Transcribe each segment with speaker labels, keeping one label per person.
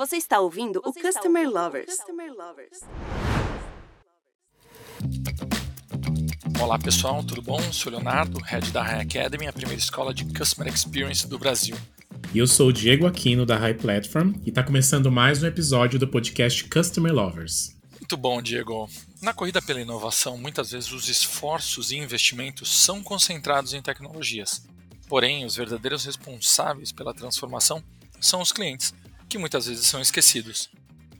Speaker 1: Você está ouvindo Você o Customer ouvindo Lovers. Customer Lovers.
Speaker 2: Olá pessoal, tudo bom? Sou Leonardo, head da High Academy, a primeira escola de Customer Experience do Brasil.
Speaker 3: E eu sou o Diego Aquino da High Platform e está começando mais um episódio do podcast Customer Lovers.
Speaker 2: Muito bom, Diego. Na corrida pela inovação, muitas vezes os esforços e investimentos são concentrados em tecnologias. Porém, os verdadeiros responsáveis pela transformação são os clientes, que muitas vezes são esquecidos.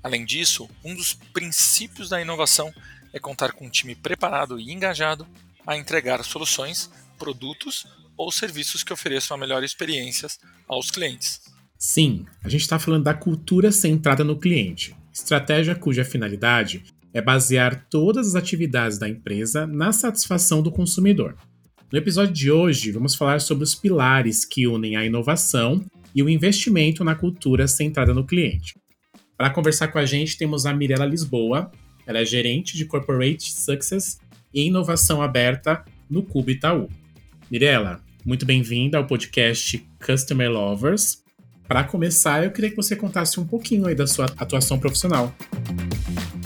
Speaker 2: Além disso, um dos princípios da inovação é contar com um time preparado e engajado a entregar soluções, produtos ou serviços que ofereçam a melhor experiências aos clientes.
Speaker 3: Sim, a gente está falando da cultura centrada no cliente, estratégia cuja finalidade é basear todas as atividades da empresa na satisfação do consumidor. No episódio de hoje, vamos falar sobre os pilares que unem a inovação e o investimento na cultura centrada no cliente. Para conversar com a gente, temos a Mirella Lisboa, ela é gerente de Corporate Success e Inovação Aberta no Cubo Itaú. Mirella, muito bem-vinda ao podcast Customer Lovers. Para começar, eu queria que você contasse um pouquinho aí da sua atuação profissional.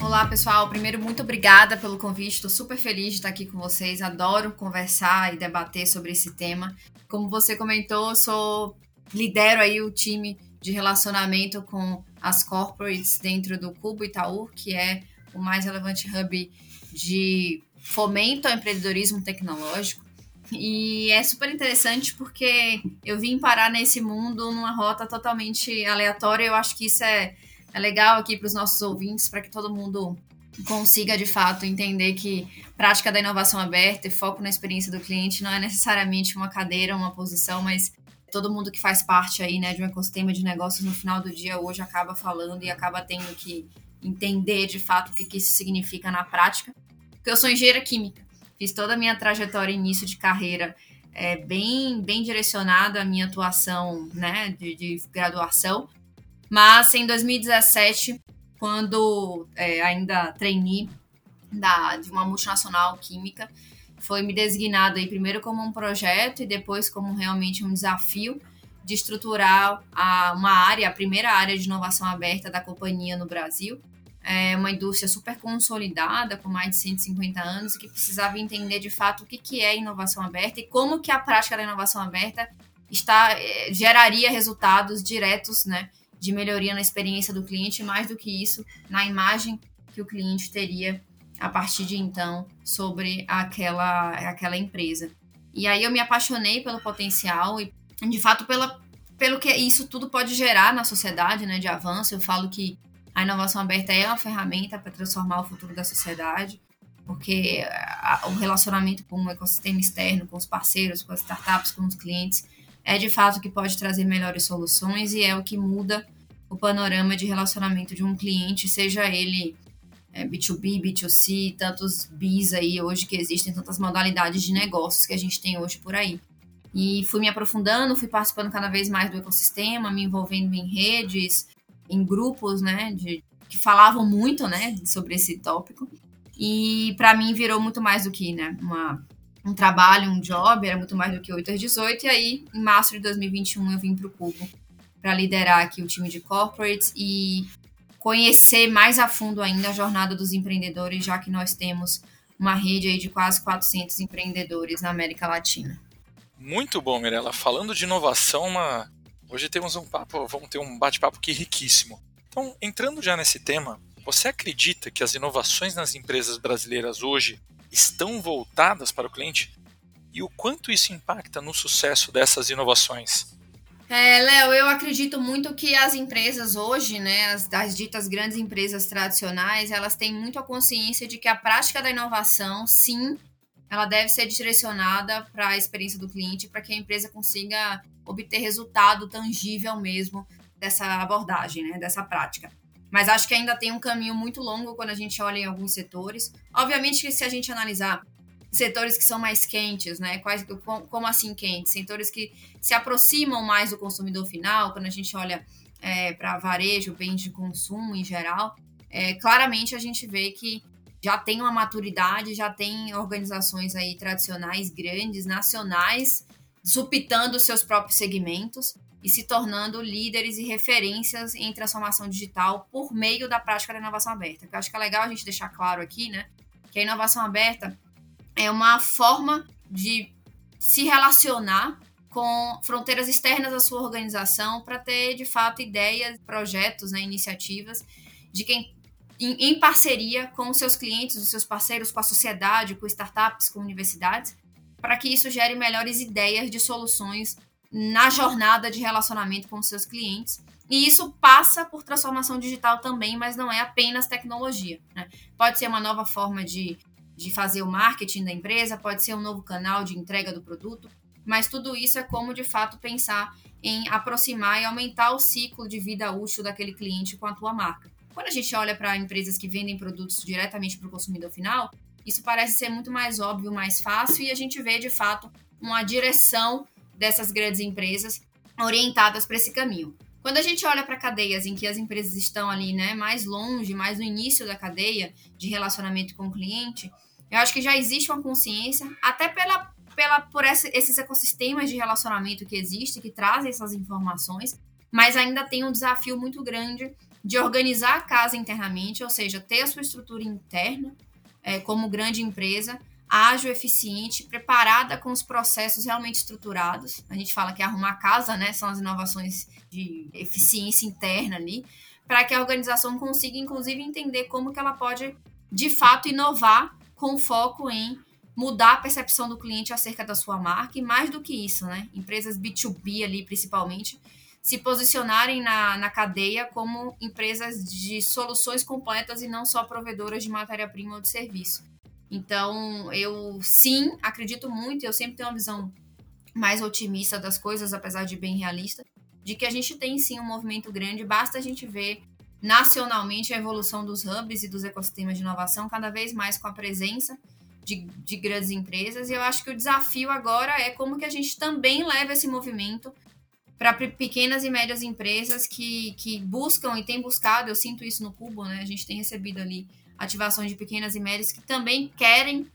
Speaker 4: Olá, pessoal. Primeiro, muito obrigada pelo convite. Estou super feliz de estar aqui com vocês. Adoro conversar e debater sobre esse tema. Como você comentou, sou lidero aí o time de relacionamento com as corporates dentro do Cubo Itaú, que é o mais relevante hub de fomento ao empreendedorismo tecnológico. E é super interessante porque eu vim parar nesse mundo numa rota totalmente aleatória. Eu acho que isso é, é legal aqui para os nossos ouvintes, para que todo mundo consiga de fato entender que prática da inovação aberta e foco na experiência do cliente não é necessariamente uma cadeira, uma posição, mas todo mundo que faz parte aí, né, de um ecossistema de negócios no final do dia hoje acaba falando e acaba tendo que entender de fato o que, que isso significa na prática. Porque eu sou engenheira química, fiz toda a minha trajetória início de carreira é, bem, bem direcionada à minha atuação, né, de, de graduação. Mas em 2017, quando é, ainda treinei da, de uma multinacional química, foi me designado aí primeiro como um projeto e depois como realmente um desafio de estruturar a, uma área, a primeira área de inovação aberta da companhia no Brasil. É uma indústria super consolidada, com mais de 150 anos, e que precisava entender de fato o que, que é inovação aberta e como que a prática da inovação aberta está, é, geraria resultados diretos né, de melhoria na experiência do cliente, mais do que isso, na imagem que o cliente teria a partir de então sobre aquela, aquela empresa. E aí eu me apaixonei pelo potencial e, de fato, pela, pelo que isso tudo pode gerar na sociedade, né, de avanço. Eu falo que a inovação aberta é uma ferramenta para transformar o futuro da sociedade, porque a, o relacionamento com o ecossistema externo, com os parceiros, com as startups, com os clientes, é de fato que pode trazer melhores soluções e é o que muda o panorama de relacionamento de um cliente, seja ele é, B2B, B2C, tantos Bs aí hoje que existem, tantas modalidades de negócios que a gente tem hoje por aí. E fui me aprofundando, fui participando cada vez mais do ecossistema, me envolvendo em redes, em grupos, né, de, que falavam muito, né, sobre esse tópico. E para mim virou muito mais do que, né, uma, um trabalho, um job, era muito mais do que 8 às 18. E aí, em março de 2021, eu vim para o Cubo para liderar aqui o time de corporates e conhecer mais a fundo ainda a jornada dos empreendedores, já que nós temos uma rede aí de quase 400 empreendedores na América Latina.
Speaker 2: Muito bom, Mirella. Falando de inovação, uma... hoje temos um papo, vamos ter um bate-papo aqui riquíssimo. Então, entrando já nesse tema, você acredita que as inovações nas empresas brasileiras hoje estão voltadas para o cliente? E o quanto isso impacta no sucesso dessas inovações?
Speaker 4: É, Léo, eu acredito muito que as empresas hoje, né, as, as ditas grandes empresas tradicionais, elas têm muito a consciência de que a prática da inovação, sim, ela deve ser direcionada para a experiência do cliente, para que a empresa consiga obter resultado tangível mesmo dessa abordagem, né, dessa prática. Mas acho que ainda tem um caminho muito longo quando a gente olha em alguns setores. Obviamente que se a gente analisar setores que são mais quentes, né? Quais, como assim quentes? Setores que se aproximam mais do consumidor final, quando a gente olha é, para varejo, bens de consumo em geral, é, claramente a gente vê que já tem uma maturidade, já tem organizações aí tradicionais, grandes, nacionais, supitando seus próprios segmentos e se tornando líderes e referências em transformação digital por meio da prática da inovação aberta. Eu acho que é legal a gente deixar claro aqui, né, que a inovação aberta é uma forma de se relacionar com fronteiras externas à sua organização para ter, de fato, ideias, projetos, né, iniciativas de quem em, parceria com os seus clientes, os seus parceiros, com a sociedade, com startups, com universidades, para que isso gere melhores ideias de soluções na jornada de relacionamento com os seus clientes. E isso passa por transformação digital também, mas não é apenas tecnologia. Né? Pode ser uma nova forma de, de fazer o marketing da empresa, pode ser um novo canal de entrega do produto, mas tudo isso é como de fato pensar em aproximar e aumentar o ciclo de vida útil daquele cliente com a tua marca. Quando a gente olha para empresas que vendem produtos diretamente para o consumidor final, isso parece ser muito mais óbvio, mais fácil e a gente vê de fato uma direção dessas grandes empresas orientadas para esse caminho. Quando a gente olha para cadeias em que as empresas estão ali, né, mais longe, mais no início da cadeia de relacionamento com o cliente, eu acho que já existe uma consciência, até pela pela, por esse, esses ecossistemas de relacionamento que existem, que trazem essas informações, mas ainda tem um desafio muito grande de organizar a casa internamente, ou seja, ter a sua estrutura interna é, como grande empresa, ágil, eficiente, preparada com os processos realmente estruturados. A gente fala que arrumar a casa, né, são as inovações de eficiência interna ali, para que a organização consiga, inclusive, entender como que ela pode, de fato, inovar com foco em mudar a percepção do cliente acerca da sua marca e mais do que isso, né? Empresas B2B ali, principalmente, se posicionarem na, na cadeia como empresas de soluções completas e não só provedoras de matéria-prima ou de serviço. Então, eu sim acredito muito, eu sempre tenho uma visão mais otimista das coisas, apesar de bem realista, de que a gente tem sim um movimento grande, basta a gente ver nacionalmente a evolução dos hubs e dos ecossistemas de inovação, cada vez mais com a presença de, de grandes empresas. E eu acho que o desafio agora é como que a gente também leva esse movimento para pequenas e médias empresas que, que buscam e têm buscado, eu sinto isso no Cubo, né? A gente tem recebido ali ativações de pequenas e médias que também querem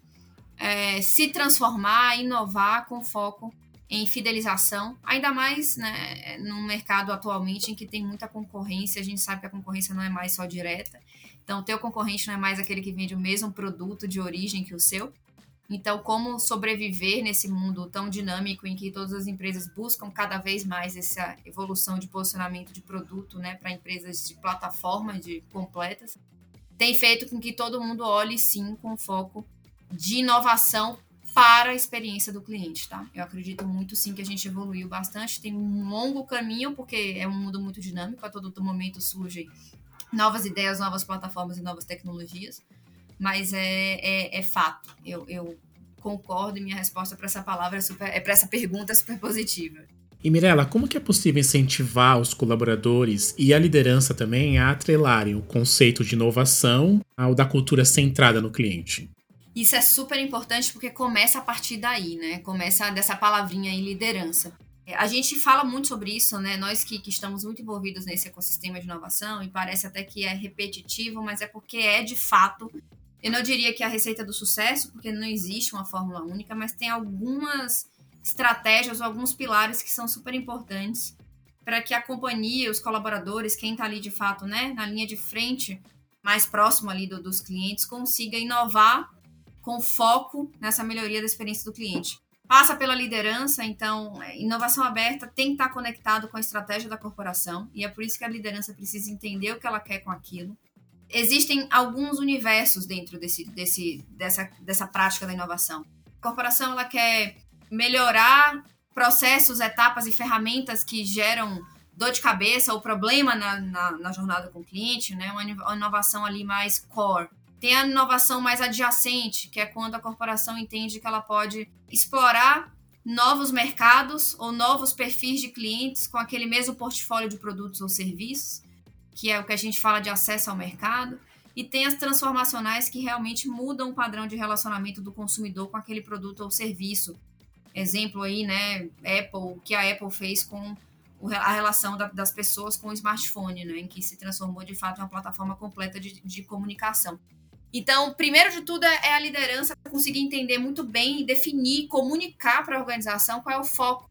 Speaker 4: é, se transformar, inovar com foco em fidelização, ainda mais né, no mercado atualmente em que tem muita concorrência, a gente sabe que a concorrência não é mais só direta, então, o teu concorrente não é mais aquele que vende o mesmo produto de origem que o seu. Então, como sobreviver nesse mundo tão dinâmico em que todas as empresas buscam cada vez mais essa evolução de posicionamento de produto, né, para empresas de plataforma de completas, tem feito com que todo mundo olhe sim com foco de inovação para a experiência do cliente, tá? Eu acredito muito sim que a gente evoluiu bastante, tem um longo caminho porque é um mundo muito dinâmico, a todo momento surgem novas ideias, novas plataformas e novas tecnologias, mas é, é, é fato. Eu, eu, concordo e minha resposta para essa palavra é, super, é para essa pergunta é super positiva.
Speaker 3: E Mirella, como que é possível incentivar os colaboradores e a liderança também a atrelarem o conceito de inovação ao da cultura centrada no cliente?
Speaker 4: Isso é super importante porque começa a partir daí, né? Começa dessa palavrinha aí, liderança. É, a gente fala muito sobre isso, né? Nós que, que, estamos muito envolvidos nesse ecossistema de inovação, e parece até que é repetitivo, mas é porque é de fato. Eu não diria que é a receita do sucesso, porque não existe uma fórmula única, mas tem algumas estratégias ou alguns pilares que são super importantes para que a companhia, os colaboradores, quem está ali de fato, né, na linha de frente, mais próximo ali do, dos clientes, consiga inovar com foco nessa melhoria da experiência do cliente passa pela liderança, então, é, inovação aberta tem que estar conectado com a estratégia da corporação, e é por isso que a liderança precisa entender o que ela quer com aquilo. Existem alguns universos dentro desse, desse, dessa, dessa prática da inovação. A corporação ela quer melhorar processos, etapas e ferramentas que geram dor de cabeça ou problema na, na, na jornada com o cliente, né? uma inovação ali mais core. Tem a inovação mais adjacente, que é quando a corporação entende que ela pode explorar novos mercados ou novos perfis de clientes com aquele mesmo portfólio de produtos ou serviços, que é o que a gente fala de acesso ao mercado. E tem as transformacionais que realmente mudam o padrão de relacionamento do consumidor com aquele produto ou serviço. Exemplo aí, né, Apple, que a Apple fez com a relação das pessoas com o smartphone, né, em que se transformou de fato em uma plataforma completa de, de comunicação. Então, primeiro de tudo é a liderança conseguir entender muito bem, definir, comunicar para a organização qual é o foco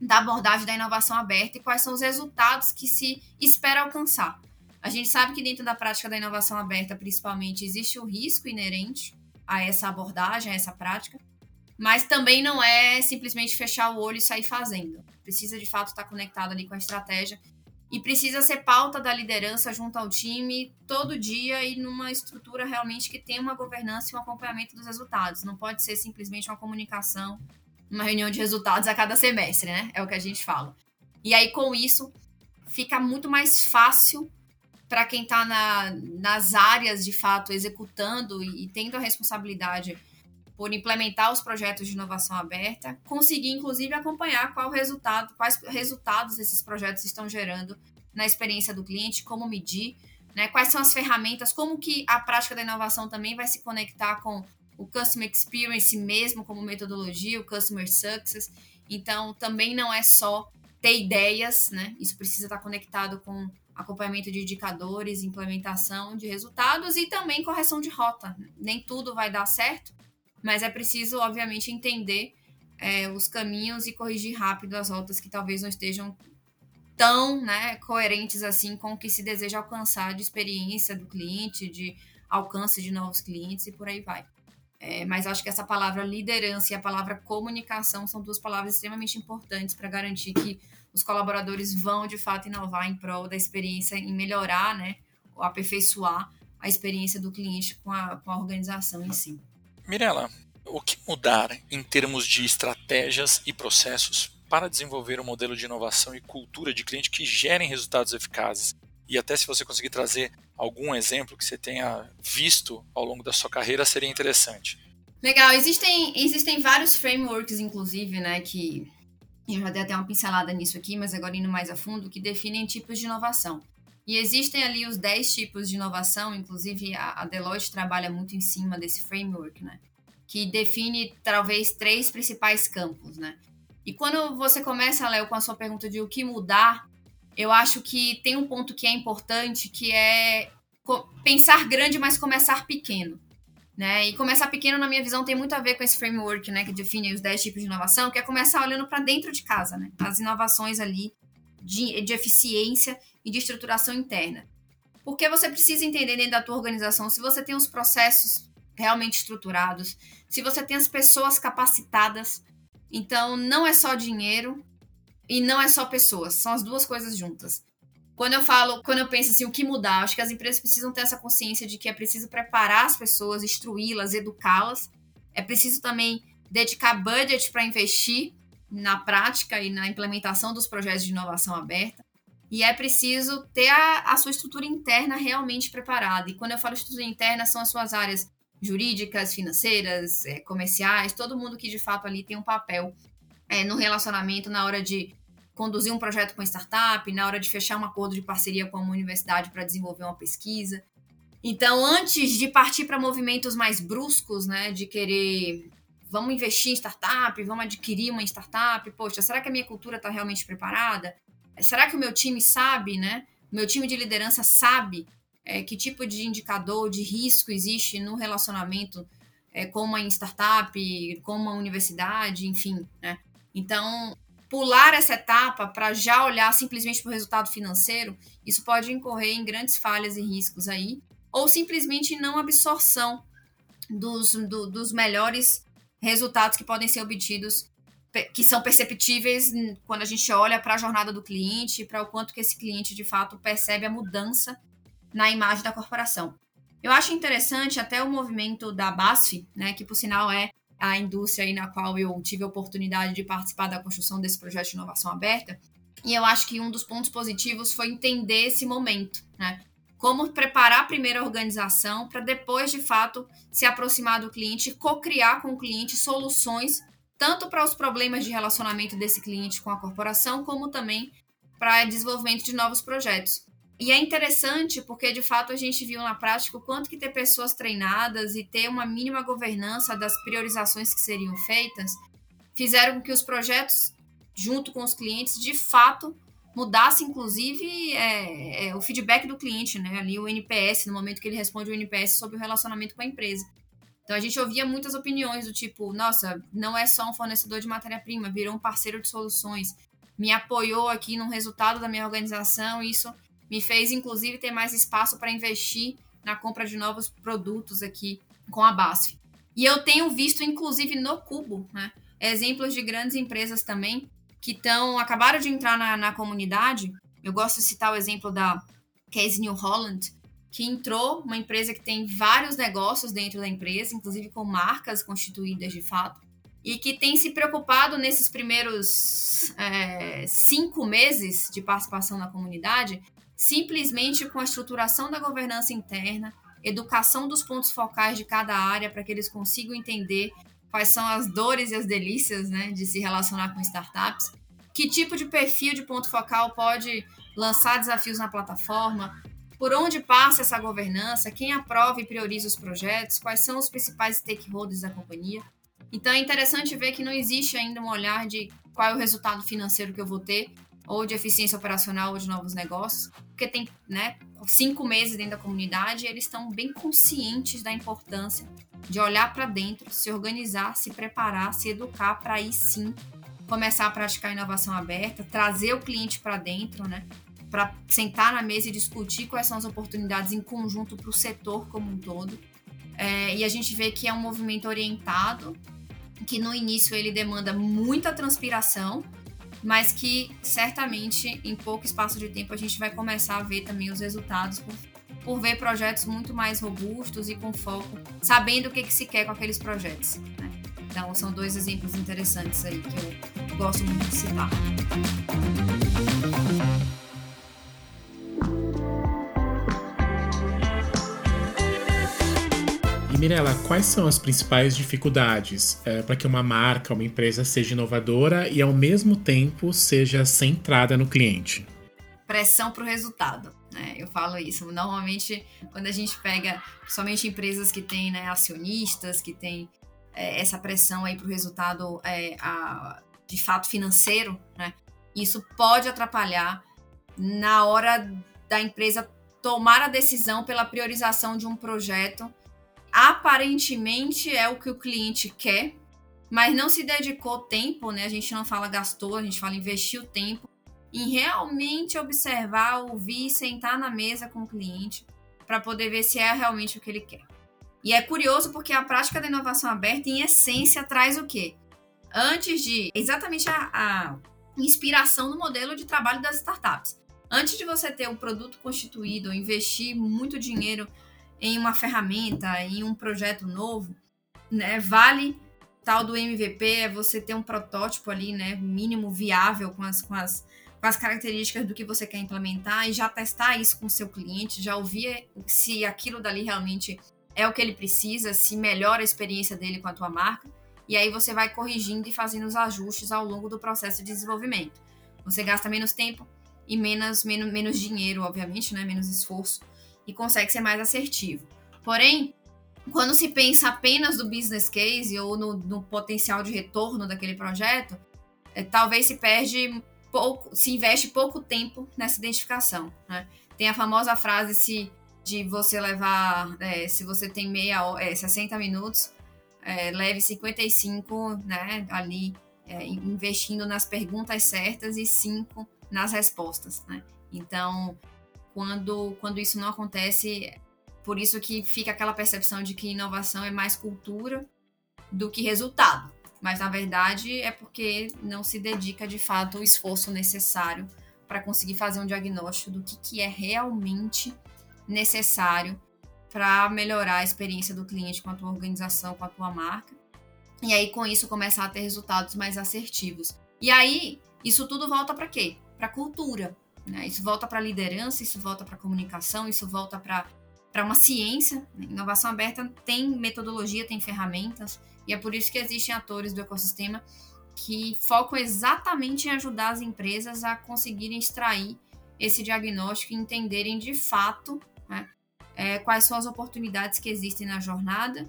Speaker 4: da abordagem da inovação aberta e quais são os resultados que se espera alcançar. A gente sabe que dentro da prática da inovação aberta, principalmente, existe o risco inerente a essa abordagem, a essa prática, mas também não é simplesmente fechar o olho e sair fazendo. Precisa de fato estar conectado ali com a estratégia e precisa ser pauta da liderança junto ao time todo dia e numa estrutura realmente que tenha uma governança e um acompanhamento dos resultados. Não pode ser simplesmente uma comunicação, uma reunião de resultados a cada semestre, né? É o que a gente fala. E aí, com isso, fica muito mais fácil para quem está na, nas áreas de fato executando e, e tendo a responsabilidade por implementar os projetos de inovação aberta, conseguir inclusive acompanhar qual resultado, quais resultados esses projetos estão gerando na experiência do cliente, como medir, né, quais são as ferramentas, como que a prática da inovação também vai se conectar com o customer experience mesmo como metodologia, o customer success. Então, também não é só ter ideias, né? Isso precisa estar conectado com acompanhamento de indicadores, implementação de resultados e também correção de rota. Nem tudo vai dar certo, mas é preciso, obviamente, entender é, os caminhos e corrigir rápido as rotas que talvez não estejam tão né, coerentes assim com o que se deseja alcançar de experiência do cliente, de alcance de novos clientes e por aí vai. É, mas acho que essa palavra liderança e a palavra comunicação são duas palavras extremamente importantes para garantir que os colaboradores vão de fato inovar em prol da experiência, em melhorar, né, ou aperfeiçoar a experiência do cliente com a, com a organização em si.
Speaker 2: Mirela, o que mudar em termos de estratégias e processos para desenvolver um modelo de inovação e cultura de cliente que gerem resultados eficazes? E até se você conseguir trazer algum exemplo que você tenha visto ao longo da sua carreira, seria interessante.
Speaker 4: Legal, existem, existem vários frameworks, inclusive, né, que eu já dei até uma pincelada nisso aqui, mas agora indo mais a fundo, que definem tipos de inovação. E existem ali os 10 tipos de inovação, inclusive a, a Deloitte trabalha muito em cima desse framework, né? Que define talvez três principais campos, né? E quando você começa, Léo, com a sua pergunta de o que mudar, eu acho que tem um ponto que é importante, que é pensar grande, mas começar pequeno. Né? E começar pequeno, na minha visão, tem muito a ver com esse framework né, que define os 10 tipos de inovação, que é começar olhando para dentro de casa, né? as inovações ali de, de eficiência e de estruturação interna. Porque você precisa entender dentro da tua organização se você tem os processos realmente estruturados, se você tem as pessoas capacitadas. Então, não é só dinheiro e não é só pessoas, são as duas coisas juntas. Quando eu falo, quando eu penso assim, o que mudar, acho que as empresas precisam ter essa consciência de que é preciso preparar as pessoas, instruí-las, educá-las. É preciso também dedicar budget para investir na prática e na implementação dos projetos de inovação aberta. E é preciso ter a, a sua estrutura interna realmente preparada. E quando eu falo estrutura interna, são as suas áreas jurídicas, financeiras, é, comerciais, todo mundo que de fato ali tem um papel é, no relacionamento na hora de conduzir um projeto com startup, na hora de fechar um acordo de parceria com uma universidade para desenvolver uma pesquisa. Então, antes de partir para movimentos mais bruscos, né, de querer vamos investir em startup, vamos adquirir uma startup, poxa, será que a minha cultura está realmente preparada? Será que o meu time sabe, né? O meu time de liderança sabe é, que tipo de indicador de risco existe no relacionamento é, com uma startup, com uma universidade, enfim, né? Então, pular essa etapa para já olhar simplesmente para o resultado financeiro, isso pode incorrer em grandes falhas e riscos aí, ou simplesmente não absorção dos, do, dos melhores resultados que podem ser obtidos, que são perceptíveis quando a gente olha para a jornada do cliente, para o quanto que esse cliente de fato percebe a mudança na imagem da corporação. Eu acho interessante até o movimento da BASF, né, que por sinal é a indústria na qual eu tive a oportunidade de participar da construção desse projeto de inovação aberta. E eu acho que um dos pontos positivos foi entender esse momento, né? Como preparar a organização para depois, de fato, se aproximar do cliente co-criar com o cliente soluções, tanto para os problemas de relacionamento desse cliente com a corporação, como também para desenvolvimento de novos projetos. E é interessante porque, de fato, a gente viu na prática o quanto que ter pessoas treinadas e ter uma mínima governança das priorizações que seriam feitas fizeram com que os projetos, junto com os clientes, de fato, mudasse, inclusive, é, é, o feedback do cliente, né? Ali o NPS, no momento que ele responde o NPS sobre o relacionamento com a empresa. Então a gente ouvia muitas opiniões do tipo, nossa, não é só um fornecedor de matéria-prima, virou um parceiro de soluções, me apoiou aqui no resultado da minha organização, isso me fez, inclusive, ter mais espaço para investir na compra de novos produtos aqui com a BASF. E eu tenho visto, inclusive, no Cubo, né, exemplos de grandes empresas também que estão acabaram de entrar na, na comunidade. Eu gosto de citar o exemplo da Case New Holland, que entrou, uma empresa que tem vários negócios dentro da empresa, inclusive com marcas constituídas de fato, e que tem se preocupado nesses primeiros é, cinco meses de participação na comunidade simplesmente com a estruturação da governança interna, educação dos pontos focais de cada área para que eles consigam entender quais são as dores e as delícias né, de se relacionar com startups, que tipo de perfil de ponto focal pode lançar desafios na plataforma, por onde passa essa governança, quem aprova e prioriza os projetos, quais são os principais stakeholders da companhia. Então é interessante ver que não existe ainda um olhar de qual é o resultado financeiro que eu vou ter, ou de eficiência operacional ou de novos negócios, porque tem né, cinco meses dentro da comunidade e eles estão bem conscientes da importância de olhar para dentro, se organizar, se preparar, se educar para aí sim começar a praticar inovação aberta, trazer o cliente para dentro, né? Para sentar na mesa e discutir quais são as oportunidades em conjunto para o setor como um todo. É, e a gente vê que é um movimento orientado, que no início ele demanda muita transpiração, mas que certamente em pouco espaço de tempo a gente vai começar a ver também os resultados por, por ver projetos muito mais robustos e com foco, sabendo o que, que se quer com aqueles projetos. Né? Então são dois exemplos interessantes aí que eu gosto muito de citar.
Speaker 3: E Mirella, quais são as principais dificuldades é, para que uma marca, uma empresa seja inovadora e ao mesmo tempo seja centrada no cliente?
Speaker 4: Pressão para o resultado. Né? Eu falo isso. Normalmente, quando a gente pega, somente empresas que têm né, acionistas, que têm é, essa pressão aí para o resultado é, a, de fato financeiro, né? isso pode atrapalhar na hora da empresa tomar a decisão pela priorização de um projeto aparentemente é o que o cliente quer, mas não se dedicou tempo, né? A gente não fala gastou, a gente fala investiu tempo em realmente observar, ouvir, sentar na mesa com o cliente para poder ver se é realmente o que ele quer. E é curioso porque a prática da inovação aberta, em essência, traz o quê? Antes de exatamente a, a inspiração no modelo de trabalho das startups. Antes de você ter um produto constituído, investir muito dinheiro em uma ferramenta, em um projeto novo, né? Vale tal do MVP é você ter um protótipo ali, né, mínimo viável com as, com as, com as características do que você quer implementar e já testar isso com o seu cliente, já ouvir se aquilo dali realmente é o que ele precisa, se melhora a experiência dele com a tua marca, e aí você vai corrigindo e fazendo os ajustes ao longo do processo de desenvolvimento. Você gasta menos tempo e menos, menos, menos dinheiro, obviamente, né, menos esforço e consegue ser mais assertivo. Porém, quando se pensa apenas do business case ou no, no potencial de retorno daquele projeto, é, talvez se perde pouco, se investe pouco tempo nessa identificação. Né? Tem a famosa frase se, de você levar, é, se você tem meia é, 60 minutos, é, leve 55 né, ali é, investindo nas perguntas certas e 5 nas respostas. Né? Então, quando, quando isso não acontece, por isso que fica aquela percepção de que inovação é mais cultura do que resultado. Mas na verdade é porque não se dedica de fato o esforço necessário para conseguir fazer um diagnóstico do que, que é realmente necessário para melhorar a experiência do cliente com a tua organização, com a tua marca. E aí com isso começar a ter resultados mais assertivos. E aí isso tudo volta para quê? Para cultura. Né? Isso volta para a liderança, isso volta para a comunicação, isso volta para uma ciência. Né? Inovação aberta tem metodologia, tem ferramentas, e é por isso que existem atores do ecossistema que focam exatamente em ajudar as empresas a conseguirem extrair esse diagnóstico e entenderem de fato né, é, quais são as oportunidades que existem na jornada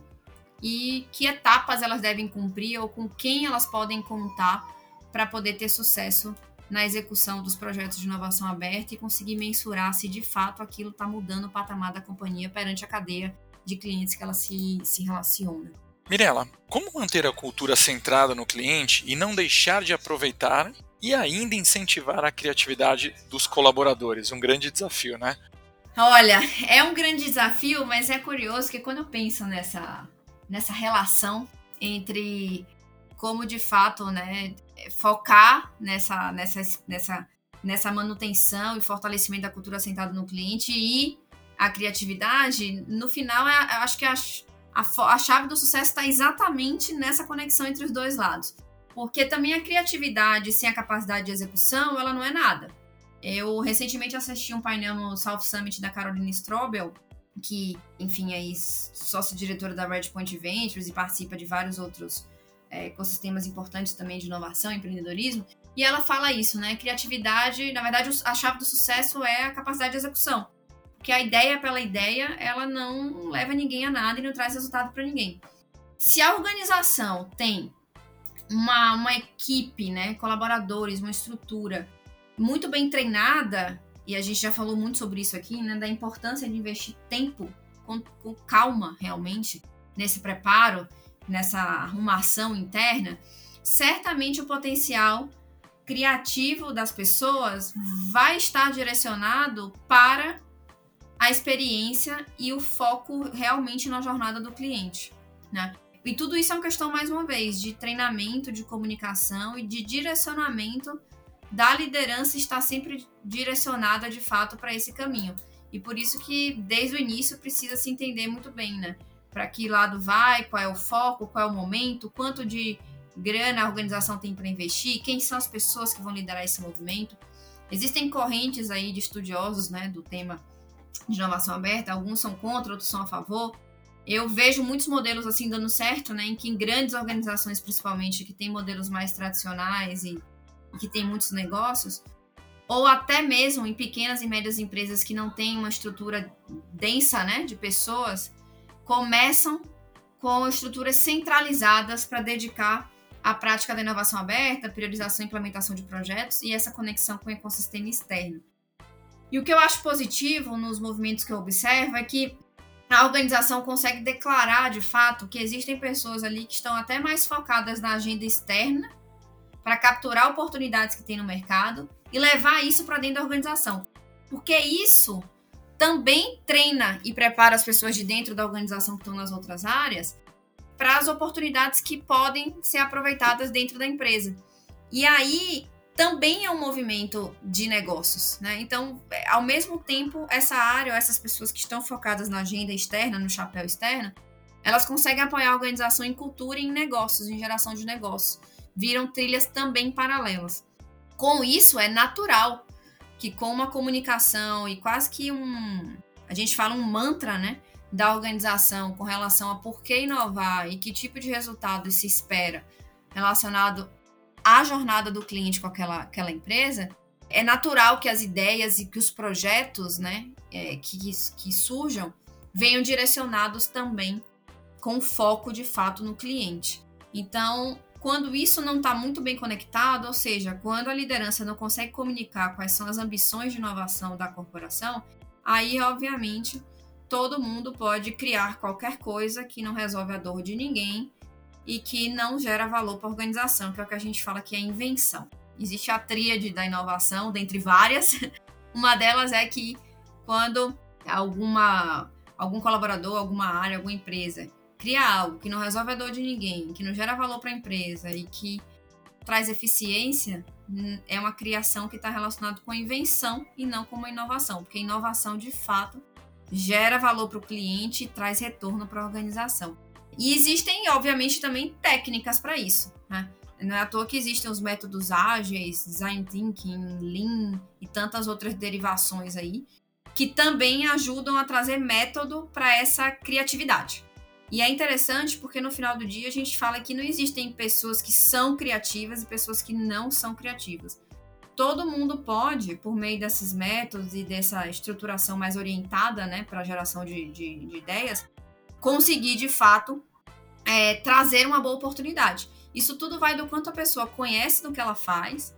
Speaker 4: e que etapas elas devem cumprir ou com quem elas podem contar para poder ter sucesso na execução dos projetos de inovação aberta e conseguir mensurar se de fato aquilo está mudando o patamar da companhia perante a cadeia de clientes que ela se, se relaciona.
Speaker 2: Mirela, como manter a cultura centrada no cliente e não deixar de aproveitar e ainda incentivar a criatividade dos colaboradores? Um grande desafio, né?
Speaker 4: Olha, é um grande desafio, mas é curioso que quando eu penso nessa, nessa relação entre como de fato, né, focar nessa, nessa, nessa, nessa manutenção e fortalecimento da cultura sentada no cliente e a criatividade, no final, é, eu acho que a, a, a chave do sucesso está exatamente nessa conexão entre os dois lados. Porque também a criatividade sem a capacidade de execução, ela não é nada. Eu recentemente assisti um painel no South Summit da Carolina Strobel, que, enfim, é sócio-diretora da Redpoint Ventures e participa de vários outros é, ecossistemas importantes também de inovação empreendedorismo. E ela fala isso, né? Criatividade, na verdade, a chave do sucesso é a capacidade de execução. Porque a ideia pela ideia, ela não leva ninguém a nada e não traz resultado para ninguém. Se a organização tem uma, uma equipe, né, colaboradores, uma estrutura muito bem treinada, e a gente já falou muito sobre isso aqui, né, da importância de investir tempo com, com calma realmente nesse preparo, nessa arrumação interna, certamente o potencial criativo das pessoas vai estar direcionado para a experiência e o foco realmente na jornada do cliente, né? E tudo isso é uma questão, mais uma vez, de treinamento, de comunicação e de direcionamento da liderança estar sempre direcionada de fato para esse caminho. E por isso que desde o início precisa se entender muito bem, né? Para que lado vai, qual é o foco, qual é o momento, quanto de grana a organização tem para investir, quem são as pessoas que vão liderar esse movimento. Existem correntes aí de estudiosos, né, do tema de inovação aberta, alguns são contra, outros são a favor. Eu vejo muitos modelos assim dando certo, né, em que em grandes organizações, principalmente, que tem modelos mais tradicionais e, e que tem muitos negócios, ou até mesmo em pequenas e médias empresas que não têm uma estrutura densa, né, de pessoas, começam com estruturas centralizadas para dedicar à prática da inovação aberta, priorização e implementação de projetos e essa conexão com o ecossistema externo. E o que eu acho positivo nos movimentos que eu observo é que a organização consegue declarar de fato que existem pessoas ali que estão até mais focadas na agenda externa para capturar oportunidades que tem no mercado e levar isso para dentro da organização. Porque isso também treina e prepara as pessoas de dentro da organização que estão nas outras áreas para as oportunidades que podem ser aproveitadas dentro da empresa. E aí também é um movimento de negócios, né? Então, é, ao mesmo tempo, essa área, essas pessoas que estão focadas na agenda externa, no chapéu externo, elas conseguem apoiar a organização em cultura e em negócios, em geração de negócios. Viram trilhas também paralelas. Com isso, é natural que com uma comunicação e quase que um, a gente fala um mantra, né, da organização com relação a por que inovar e que tipo de resultado se espera relacionado a jornada do cliente com aquela, aquela empresa, é natural que as ideias e que os projetos né, é, que, que surjam venham direcionados também com foco de fato no cliente. Então, quando isso não está muito bem conectado, ou seja, quando a liderança não consegue comunicar quais são as ambições de inovação da corporação, aí, obviamente, todo mundo pode criar qualquer coisa que não resolve a dor de ninguém e que não gera valor para a organização, que é o que a gente fala que é invenção. Existe a tríade da inovação, dentre várias. Uma delas é que quando alguma algum colaborador, alguma área, alguma empresa cria algo que não resolve a dor de ninguém, que não gera valor para a empresa e que traz eficiência, hum, é uma criação que está relacionada com a invenção e não com uma inovação, porque inovação de fato gera valor para o cliente e traz retorno para a organização. E existem, obviamente, também técnicas para isso. Né? Não é à toa que existem os métodos ágeis, design thinking, lean e tantas outras derivações aí, que também ajudam a trazer método para essa criatividade. E é interessante porque no final do dia a gente fala que não existem pessoas que são criativas e pessoas que não são criativas. Todo mundo pode, por meio desses métodos e dessa estruturação mais orientada né, para a geração de, de, de ideias, conseguir de fato é, trazer uma boa oportunidade. Isso tudo vai do quanto a pessoa conhece do que ela faz,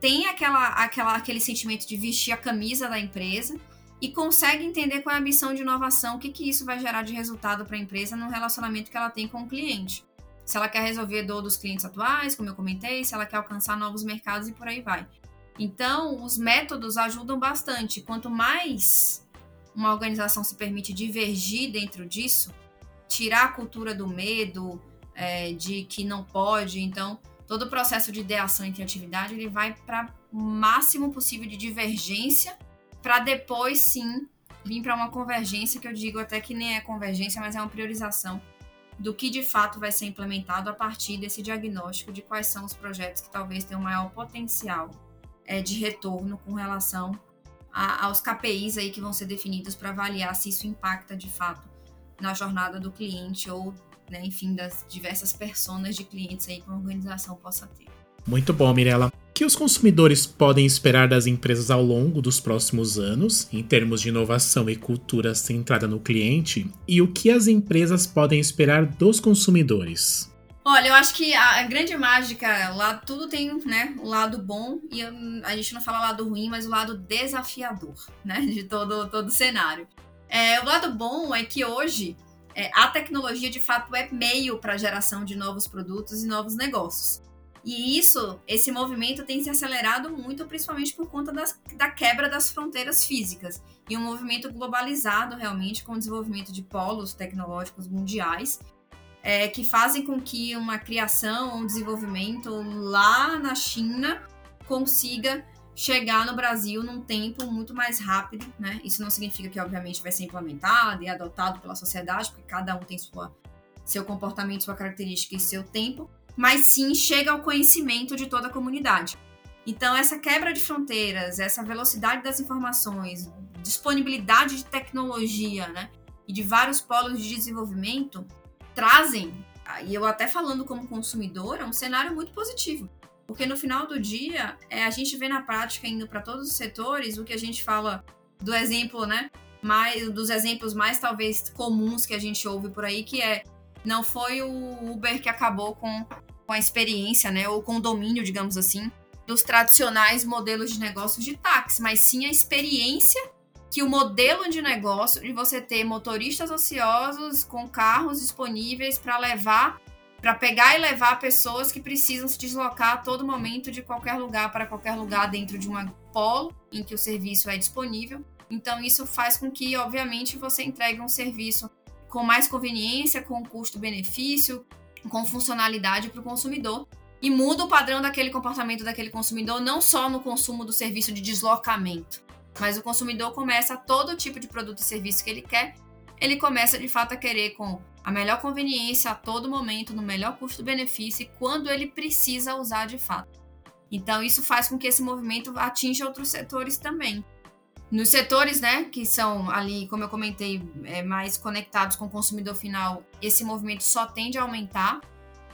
Speaker 4: tem aquela, aquela, aquele sentimento de vestir a camisa da empresa e consegue entender qual é a missão de inovação, o que, que isso vai gerar de resultado para a empresa no relacionamento que ela tem com o cliente. Se ela quer resolver dor dos clientes atuais, como eu comentei, se ela quer alcançar novos mercados e por aí vai. Então, os métodos ajudam bastante. Quanto mais uma organização se permite divergir dentro disso, tirar a cultura do medo, é, de que não pode, então todo o processo de ideação e criatividade ele vai para o máximo possível de divergência para depois sim vir para uma convergência que eu digo até que nem é convergência, mas é uma priorização do que de fato vai ser implementado a partir desse diagnóstico de quais são os projetos que talvez tenham maior potencial é, de retorno com relação a, aos KPIs aí que vão ser definidos para avaliar se isso impacta de fato na jornada do cliente ou né, enfim, das diversas personas de clientes aí que uma organização possa ter.
Speaker 3: Muito bom, Mirella. O que os consumidores podem esperar das empresas ao longo dos próximos anos, em termos de inovação e cultura centrada no cliente, e o que as empresas podem esperar dos consumidores?
Speaker 4: Olha, eu acho que a, grande mágica, lá tudo tem né, o lado bom e a gente não fala lado ruim, mas o lado desafiador, né, de todo todo o cenário. É, o lado bom é que hoje é, a tecnologia de fato é meio para a geração de novos produtos e novos negócios. E isso, esse movimento tem se acelerado muito, principalmente por conta das, da quebra das fronteiras físicas e um movimento globalizado realmente com o desenvolvimento de polos tecnológicos mundiais é, que fazem com que uma criação, um desenvolvimento lá na China consiga chegar no Brasil num tempo muito mais rápido, né? Isso não significa que, obviamente, vai ser implementado e adotado pela sociedade, porque cada um tem sua, seu comportamento, sua característica e seu tempo, mas sim chega ao conhecimento de toda a comunidade. Então, essa quebra de fronteiras, essa velocidade das informações, disponibilidade de tecnologia, né? E de vários polos de desenvolvimento trazem, e eu até falando como consumidora, um cenário muito positivo porque no final do dia, é, a gente vê na prática, indo para todos os setores, o que a gente fala do exemplo, né? Mais, dos exemplos mais talvez comuns que a gente ouve por aí, que é não foi o Uber que acabou com, com a experiência, né? Ou com o domínio, digamos assim, dos tradicionais modelos de negócio de táxi, mas sim a experiência que o modelo de negócio de você ter motoristas ociosos com carros disponíveis para levar para pegar e levar pessoas que precisam se deslocar a todo momento de qualquer lugar para qualquer lugar dentro de uma polo em que o serviço é disponível. Então isso faz com que, obviamente, você entregue um serviço com mais conveniência, com custo-benefício, com funcionalidade para o consumidor e muda o padrão daquele comportamento daquele consumidor não só no consumo do serviço de deslocamento, mas o consumidor começa todo tipo de produto e serviço que ele quer, ele começa de fato a querer com a melhor conveniência a todo momento, no melhor custo-benefício e quando ele precisa usar de fato. Então, isso faz com que esse movimento atinja outros setores também. Nos setores, né, que são ali, como eu comentei, é, mais conectados com o consumidor final, esse movimento só tende a aumentar.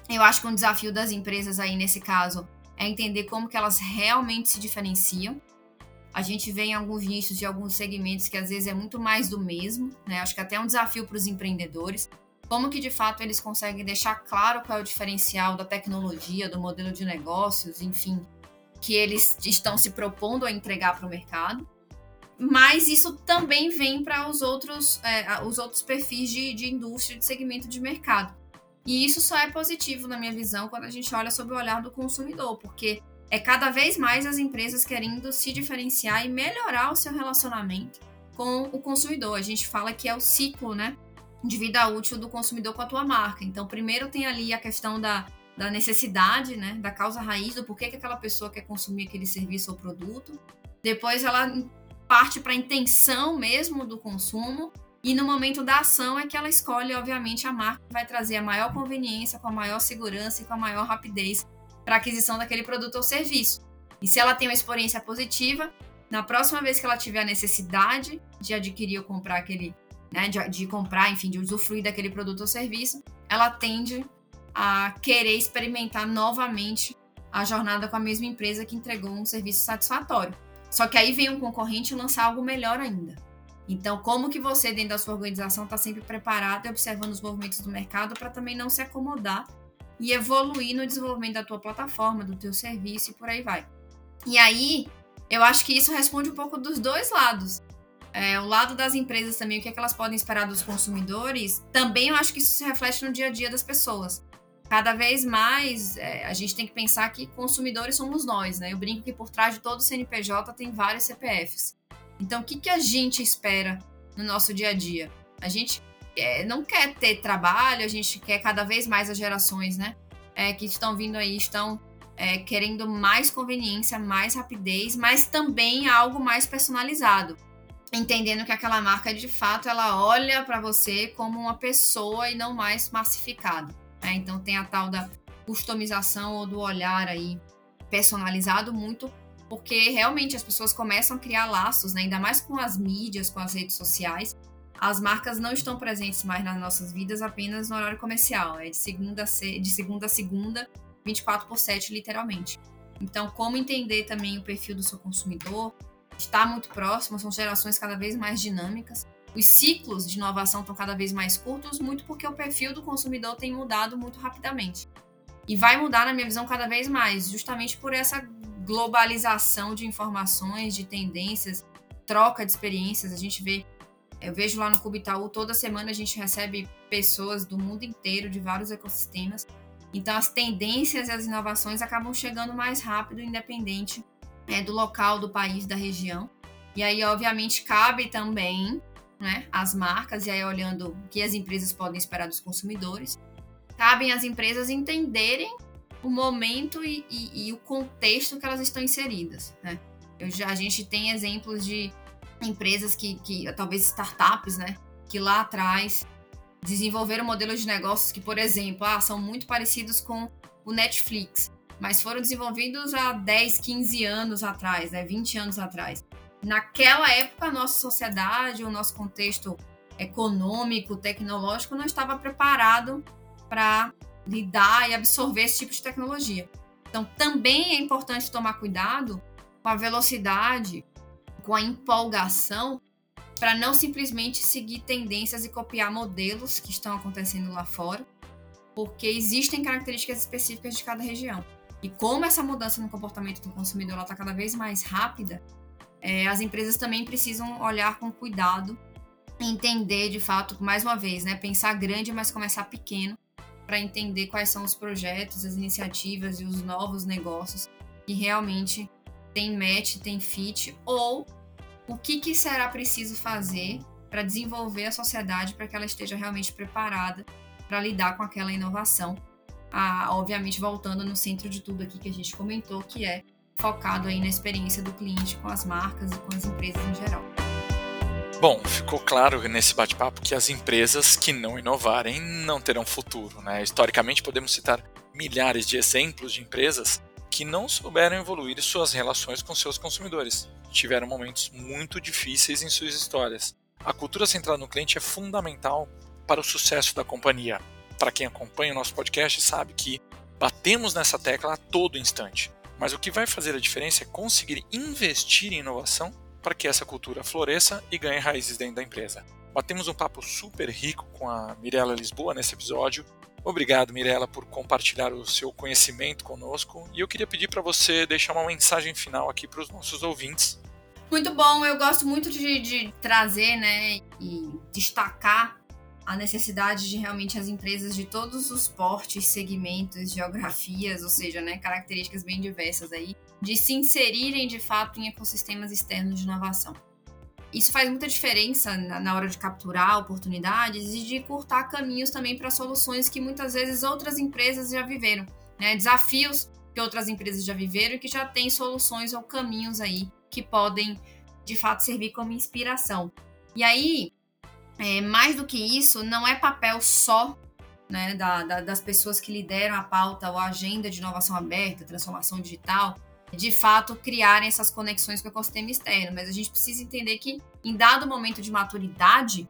Speaker 4: Eu acho que um desafio das empresas aí nesse caso é entender como que elas realmente se diferenciam. A gente vê em alguns nichos de alguns segmentos que às vezes é muito mais do mesmo, né? Acho que até é um desafio para os empreendedores como que de fato eles conseguem deixar claro qual é o diferencial da tecnologia, do modelo de negócios, enfim, que eles estão se propondo a entregar para o mercado. Mas isso também vem para os outros, é, os outros perfis de, de indústria, de segmento de mercado. E isso só é positivo, na minha visão, quando a gente olha sob o olhar do consumidor, porque é cada vez mais as empresas querendo se diferenciar e melhorar o seu relacionamento com o consumidor. A gente fala que é o ciclo, né? de vida útil do consumidor com a tua marca. Então, primeiro tem ali a questão da, da necessidade, né, da causa raiz do porquê que aquela pessoa quer consumir aquele serviço ou produto. Depois ela parte para a intenção mesmo do consumo e no momento da ação é que ela escolhe, obviamente, a marca que vai trazer a maior conveniência, com a maior segurança e com a maior rapidez para aquisição daquele produto ou serviço. E se ela tem uma experiência positiva, na próxima vez que ela tiver a necessidade de adquirir ou comprar aquele né, de, de comprar, enfim, de usufruir daquele produto ou serviço, ela tende a querer experimentar novamente a jornada com a mesma empresa que entregou um serviço satisfatório. Só que aí vem um concorrente lançar algo melhor ainda. Então, como que você, dentro da sua organização, está sempre preparado e observando os movimentos do mercado para também não se acomodar e evoluir no desenvolvimento da tua plataforma, do teu serviço e por aí vai. E aí, eu acho que isso responde um pouco dos dois lados. É, o lado das empresas também, o que, é que elas podem esperar dos consumidores, também eu acho que isso se reflete no dia a dia das pessoas. Cada vez mais é, a gente tem que pensar que consumidores somos nós, né? Eu brinco que por trás de todo CNPJ tem vários CPFs. Então, o que, que a gente espera no nosso dia a dia? A gente é, não quer ter trabalho, a gente quer cada vez mais as gerações, né? É, que estão vindo aí, estão é, querendo mais conveniência, mais rapidez, mas também algo mais personalizado entendendo que aquela marca de fato ela olha para você como uma pessoa e não mais massificado. Né? Então tem a tal da customização ou do olhar aí personalizado muito, porque realmente as pessoas começam a criar laços, né? ainda mais com as mídias, com as redes sociais. As marcas não estão presentes mais nas nossas vidas apenas no horário comercial, é de segunda a, de segunda, a segunda 24 por 7, literalmente. Então, como entender também o perfil do seu consumidor, está muito próximo, são gerações cada vez mais dinâmicas. Os ciclos de inovação estão cada vez mais curtos, muito porque o perfil do consumidor tem mudado muito rapidamente. E vai mudar, na minha visão, cada vez mais, justamente por essa globalização de informações, de tendências, troca de experiências. A gente vê, eu vejo lá no Cubitaú, toda semana a gente recebe pessoas do mundo inteiro, de vários ecossistemas. Então, as tendências e as inovações acabam chegando mais rápido, independente é, do local, do país, da região. E aí, obviamente, cabe também né, as marcas, e aí olhando o que as empresas podem esperar dos consumidores, cabem às empresas entenderem o momento e, e, e o contexto que elas estão inseridas. Né? Eu já, a gente tem exemplos de empresas que, que, talvez startups, né, que lá atrás desenvolveram modelos de negócios que, por exemplo, ah, são muito parecidos com o Netflix mas foram desenvolvidos há 10, 15 anos atrás, né, 20 anos atrás. Naquela época, a nossa sociedade, o nosso contexto econômico, tecnológico, não estava preparado para lidar e absorver esse tipo de tecnologia. Então, também é importante tomar cuidado com a velocidade, com a empolgação, para não simplesmente seguir tendências e copiar modelos que estão acontecendo lá fora, porque existem características específicas de cada região. E como essa mudança no comportamento do consumidor está cada vez mais rápida, é, as empresas também precisam olhar com cuidado entender de fato, mais uma vez, né, pensar grande, mas começar pequeno, para entender quais são os projetos, as iniciativas e os novos negócios que realmente tem match, tem fit, ou o que, que será preciso fazer para desenvolver a sociedade para que ela esteja realmente preparada para lidar com aquela inovação. A, obviamente voltando no centro de tudo aqui que a gente comentou, que é focado aí na experiência do cliente com as marcas e com as empresas em geral.
Speaker 2: Bom, ficou claro nesse bate-papo que as empresas que não inovarem não terão futuro. Né? Historicamente, podemos citar milhares de exemplos de empresas que não souberam evoluir suas relações com seus consumidores. Tiveram momentos muito difíceis em suas histórias. A cultura centrada no cliente é fundamental para o sucesso da companhia para quem acompanha o nosso podcast, sabe que batemos nessa tecla a todo instante. Mas o que vai fazer a diferença é conseguir investir em inovação para que essa cultura floresça e ganhe raízes dentro da empresa. Batemos um papo super rico com a Mirella Lisboa nesse episódio. Obrigado, Mirella, por compartilhar o seu conhecimento conosco. E eu queria pedir para você deixar uma mensagem final aqui para os nossos ouvintes.
Speaker 4: Muito bom, eu gosto muito de, de trazer né, e destacar a necessidade de realmente as empresas de todos os portes, segmentos, geografias, ou seja, né, características bem diversas aí, de se inserirem de fato em ecossistemas externos de inovação. Isso faz muita diferença na, hora de capturar oportunidades e de cortar caminhos também para soluções que muitas vezes outras empresas já viveram, né, desafios que outras empresas já viveram e que já têm soluções ou caminhos aí que podem de fato servir como inspiração. E aí, é, mais do que isso, não é papel só né, da, da, das pessoas que lideram a pauta ou a agenda de inovação aberta, transformação digital, de fato criarem essas conexões com o ecossistema externo, mas a gente precisa entender que em dado momento de maturidade,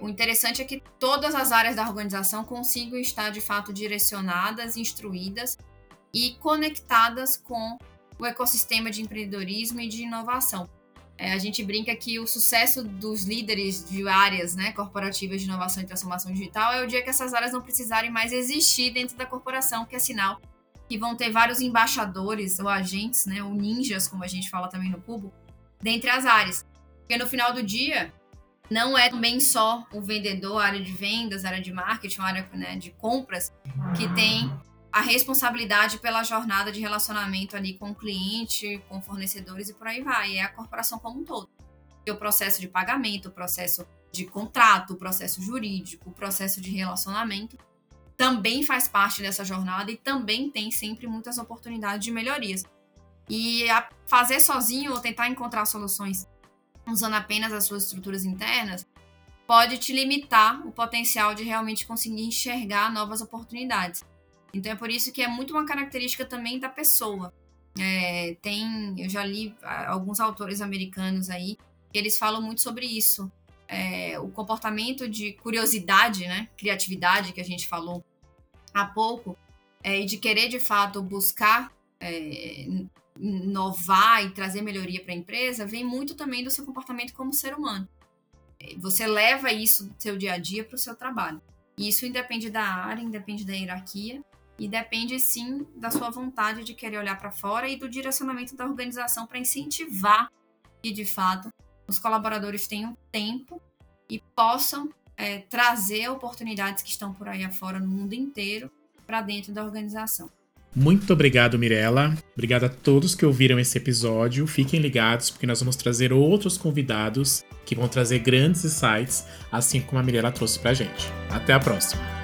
Speaker 4: o interessante é que todas as áreas da organização consigam estar de fato direcionadas, instruídas e conectadas com o ecossistema de empreendedorismo e de inovação. É, a gente brinca que o sucesso dos líderes de áreas né, corporativas de inovação e transformação digital é o dia que essas áreas não precisarem mais existir dentro da corporação, que é sinal que vão ter vários embaixadores ou agentes, né, ou ninjas, como a gente fala também no Cubo, dentre as áreas. Porque no final do dia, não é também só o vendedor, área de vendas, área de marketing, área né, de compras, que tem a responsabilidade pela jornada de relacionamento ali com o cliente, com fornecedores e por aí vai. É a corporação como um todo. E o processo de pagamento, o processo de contrato, o processo jurídico, o processo de relacionamento também faz parte dessa jornada e também tem sempre muitas oportunidades de melhorias. E fazer sozinho ou tentar encontrar soluções usando apenas as suas estruturas internas pode te limitar o potencial de realmente conseguir enxergar novas oportunidades. Então é por isso que é muito uma característica também da pessoa. É, tem, eu já li alguns autores americanos aí que eles falam muito sobre isso. É, o comportamento de curiosidade, né, criatividade que a gente falou há pouco, é, e de querer de fato buscar é, inovar e trazer melhoria para a empresa, vem muito também do seu comportamento como ser humano. É, você leva isso do seu dia a dia para o seu trabalho. E isso independe da área, independe da hierarquia, e depende sim da sua vontade de querer olhar para fora e do direcionamento da organização para incentivar que de fato os colaboradores tenham tempo e possam é, trazer oportunidades que estão por aí afora no mundo inteiro para dentro da organização.
Speaker 3: Muito obrigado, Mirella. Obrigado a todos que ouviram esse episódio. Fiquem ligados, porque nós vamos trazer outros convidados que vão trazer grandes insights, assim como a Mirella trouxe pra gente. Até a próxima!